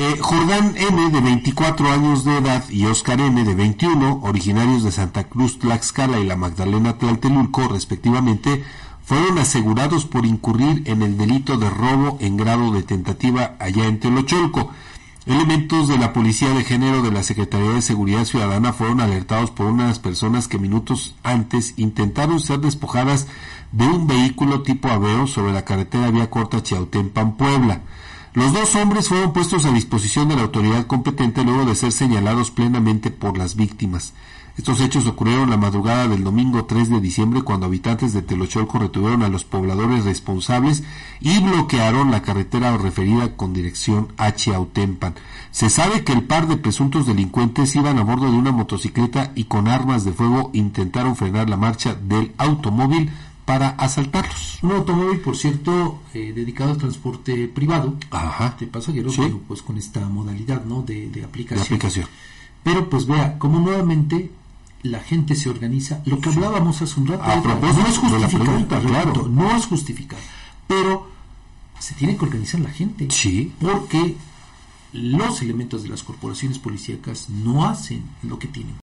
Eh, Jordán N, de 24 años de edad, y Oscar N, de 21, originarios de Santa Cruz, Tlaxcala y la Magdalena Tlaltelulco, respectivamente, fueron asegurados por incurrir en el delito de robo en grado de tentativa allá en Telocholco. Elementos de la Policía de Género de la Secretaría de Seguridad Ciudadana fueron alertados por unas personas que minutos antes intentaron ser despojadas de un vehículo tipo Aveo sobre la carretera vía corta Chiautempan, Puebla. Los dos hombres fueron puestos a disposición de la autoridad competente luego de ser señalados plenamente por las víctimas. Estos hechos ocurrieron la madrugada del domingo 3 de diciembre cuando habitantes de Telocholco retuvieron a los pobladores responsables y bloquearon la carretera referida con dirección a Chiautempan. Se sabe que el par de presuntos delincuentes iban a bordo de una motocicleta y con armas de fuego intentaron frenar la marcha del automóvil para asaltarlos. Un automóvil, por cierto, eh, dedicado al transporte privado Ajá. de pasajeros, Sí. pues con esta modalidad ¿no? de, de aplicación. De aplicación. Pero pues vea, como nuevamente la gente se organiza, lo que hablábamos hace un rato, A no es justificar, pregunta, claro. no es justificar, pero se tiene que organizar la gente, Sí. porque los elementos de las corporaciones policíacas no hacen lo que tienen